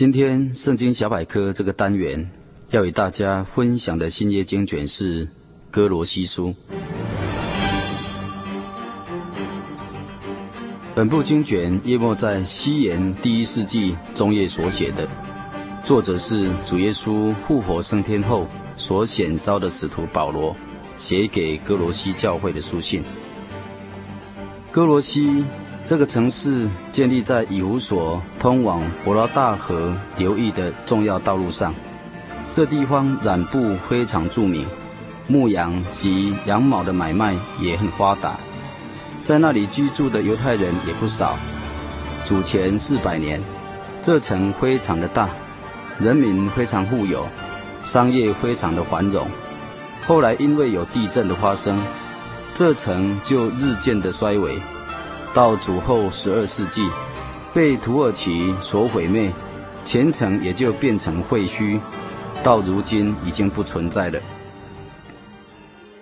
今天圣经小百科这个单元要与大家分享的新约经卷是哥罗西书。本部经卷约莫在西元第一世纪中叶所写的，作者是主耶稣复活升天后所选召的使徒保罗，写给哥罗西教会的书信。哥罗西。这个城市建立在以弗所通往伯拉大河流域的重要道路上，这地方染布非常著名，牧羊及羊毛的买卖也很发达，在那里居住的犹太人也不少。主前四百年，这城非常的大，人民非常富有，商业非常的繁荣。后来因为有地震的发生，这城就日渐的衰微。到主后十二世纪，被土耳其所毁灭，前城也就变成废墟，到如今已经不存在了。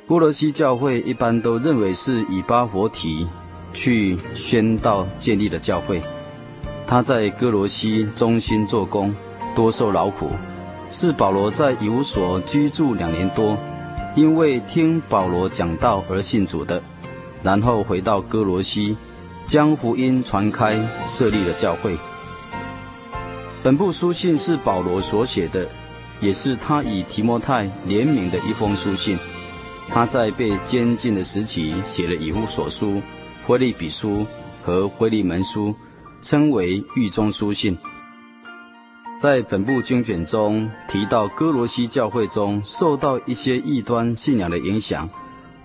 歌罗西教会一般都认为是以巴弗提去宣道建立的教会，他在哥罗西忠心做工，多受劳苦，是保罗在以弗所居住两年多，因为听保罗讲道而信主的，然后回到哥罗西。将福音传开，设立了教会。本部书信是保罗所写的，也是他与提摩太联名的一封书信。他在被监禁的时期写了以弗所书、腓立比书和腓利门书，称为狱中书信。在本部经卷中提到，哥罗西教会中受到一些异端信仰的影响，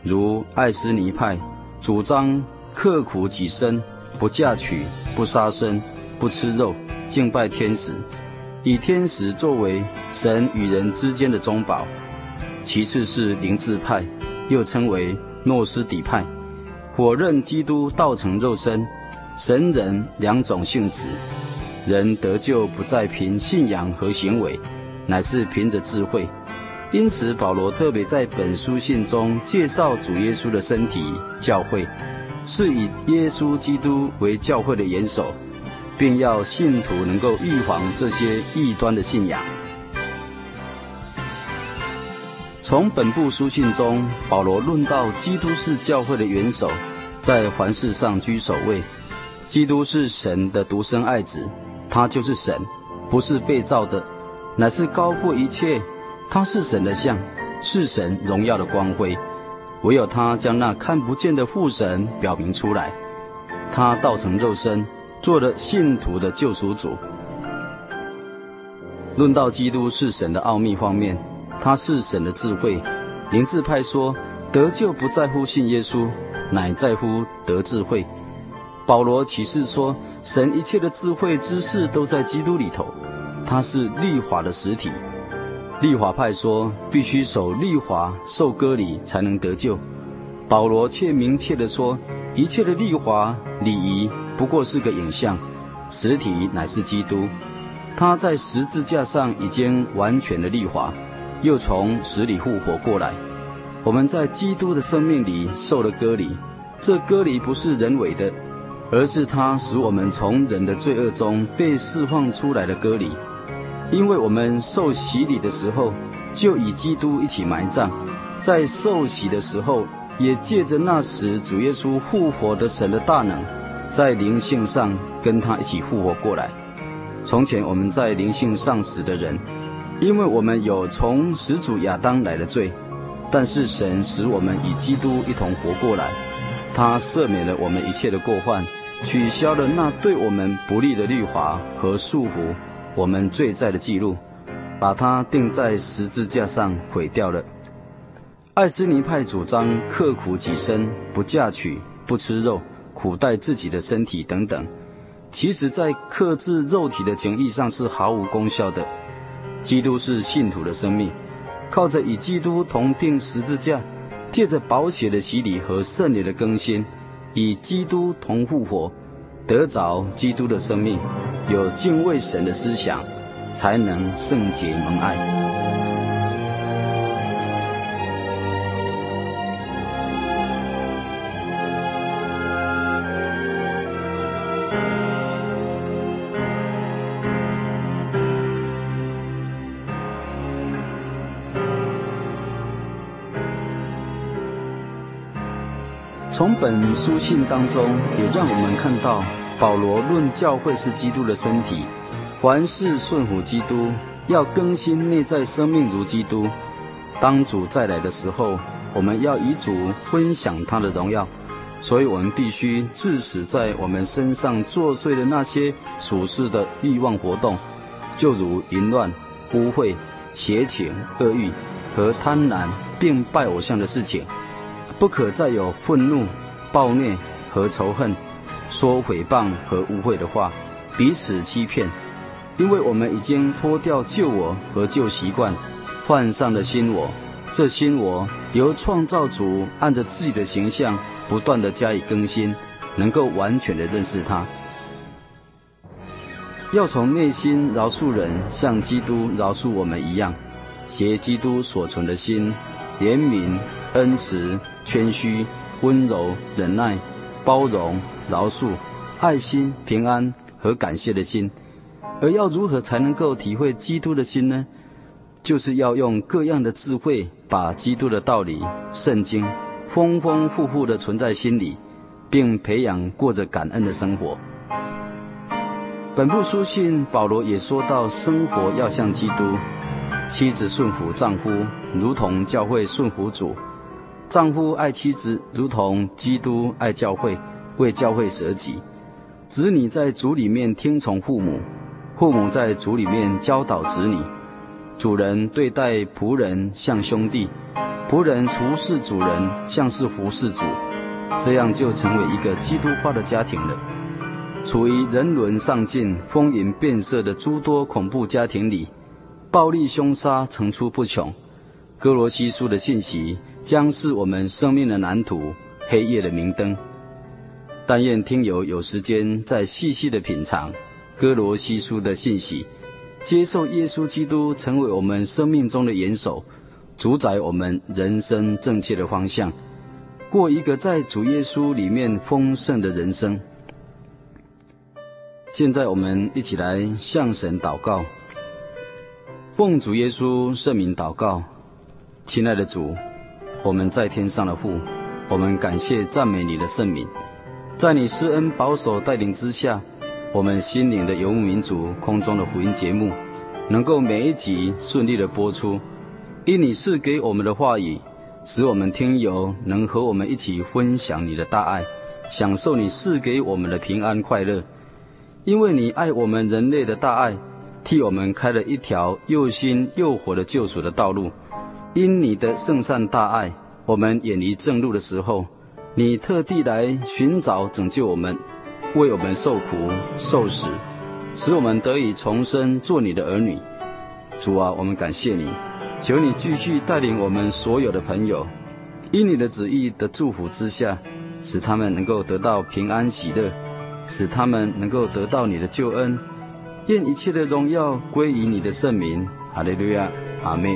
如爱斯尼派，主张。刻苦己身，不嫁娶，不杀生，不吃肉，敬拜天使，以天使作为神与人之间的中保。其次是灵智派，又称为诺斯底派，火认基督道成肉身，神人两种性质，人得救不再凭信仰和行为，乃是凭着智慧。因此，保罗特别在本书信中介绍主耶稣的身体教会。是以耶稣基督为教会的元首，并要信徒能够预防这些异端的信仰。从本部书信中，保罗论到基督是教会的元首，在凡事上居首位。基督是神的独生爱子，他就是神，不是被造的，乃是高过一切。他是神的像，是神荣耀的光辉。唯有他将那看不见的父神表明出来，他道成肉身，做了信徒的救赎主。论到基督是神的奥秘方面，他是神的智慧。灵智派说，得救不在乎信耶稣，乃在乎得智慧。保罗启示说，神一切的智慧知识都在基督里头，他是律法的实体。利华派说，必须守利华、受割礼才能得救。保罗却明确地说，一切的利华、礼仪不过是个影像，实体乃是基督。他在十字架上已经完全的律法，又从死里复活过来。我们在基督的生命里受了割礼，这割礼不是人为的，而是他使我们从人的罪恶中被释放出来的割礼。因为我们受洗礼的时候，就与基督一起埋葬，在受洗的时候，也借着那时主耶稣复活的神的大能，在灵性上跟他一起复活过来。从前我们在灵性上死的人，因为我们有从始祖亚当来的罪，但是神使我们与基督一同活过来，他赦免了我们一切的过犯，取消了那对我们不利的律法和束缚。我们罪债的记录，把它钉在十字架上毁掉了。爱斯尼派主张刻苦己身，不嫁娶，不吃肉，苦待自己的身体等等。其实，在克制肉体的情义上是毫无功效的。基督是信徒的生命，靠着与基督同钉十字架，借着宝血的洗礼和圣灵的更新，与基督同复活，得着基督的生命，有敬畏神的思想，才能圣洁蒙爱。从本书信当中，也让我们看到保罗论教会是基督的身体，凡事顺服基督，要更新内在生命如基督。当主再来的时候，我们要与主分享他的荣耀，所以我们必须治死在我们身上作祟的那些属世的欲望活动，就如淫乱、污秽、邪情、恶欲和贪婪，并拜偶像的事情。不可再有愤怒、暴虐和仇恨，说诽谤和污秽的话，彼此欺骗。因为我们已经脱掉旧我和旧习惯，换上了新我。这新我由创造主按着自己的形象不断地加以更新，能够完全地认识他。要从内心饶恕人，像基督饶恕我们一样，携基督所存的心，怜悯、恩慈。谦虚、温柔、忍耐、包容、饶恕、爱心、平安和感谢的心，而要如何才能够体会基督的心呢？就是要用各样的智慧，把基督的道理、圣经丰丰富富的存在心里，并培养过着感恩的生活。本部书信，保罗也说到，生活要像基督，妻子顺服丈夫，如同教会顺服主。丈夫爱妻子，如同基督爱教会，为教会舍己。子女在主里面听从父母，父母在主里面教导子女。主人对待仆人像兄弟，仆人服侍主人像是服侍主，这样就成为一个基督化的家庭了。处于人伦丧尽、风云变色的诸多恐怖家庭里，暴力凶杀层出不穷。哥罗西书的信息。将是我们生命的蓝图，黑夜的明灯。但愿听友有时间再细细的品尝歌罗西书的信息，接受耶稣基督成为我们生命中的元首，主宰我们人生正确的方向，过一个在主耶稣里面丰盛的人生。现在我们一起来向神祷告，奉主耶稣圣名祷告，亲爱的主。我们在天上的父，我们感谢赞美你的圣名，在你施恩保守带领之下，我们心灵的游牧民族空中的福音节目，能够每一集顺利的播出，因你赐给我们的话语，使我们听友能和我们一起分享你的大爱，享受你赐给我们的平安快乐，因为你爱我们人类的大爱，替我们开了一条又新又活的救赎的道路。因你的圣善大爱，我们远离正路的时候，你特地来寻找拯救我们，为我们受苦受死，使我们得以重生做你的儿女。主啊，我们感谢你，求你继续带领我们所有的朋友，因你的旨意的祝福之下，使他们能够得到平安喜乐，使他们能够得到你的救恩。愿一切的荣耀归于你的圣名。哈利路亚，阿门。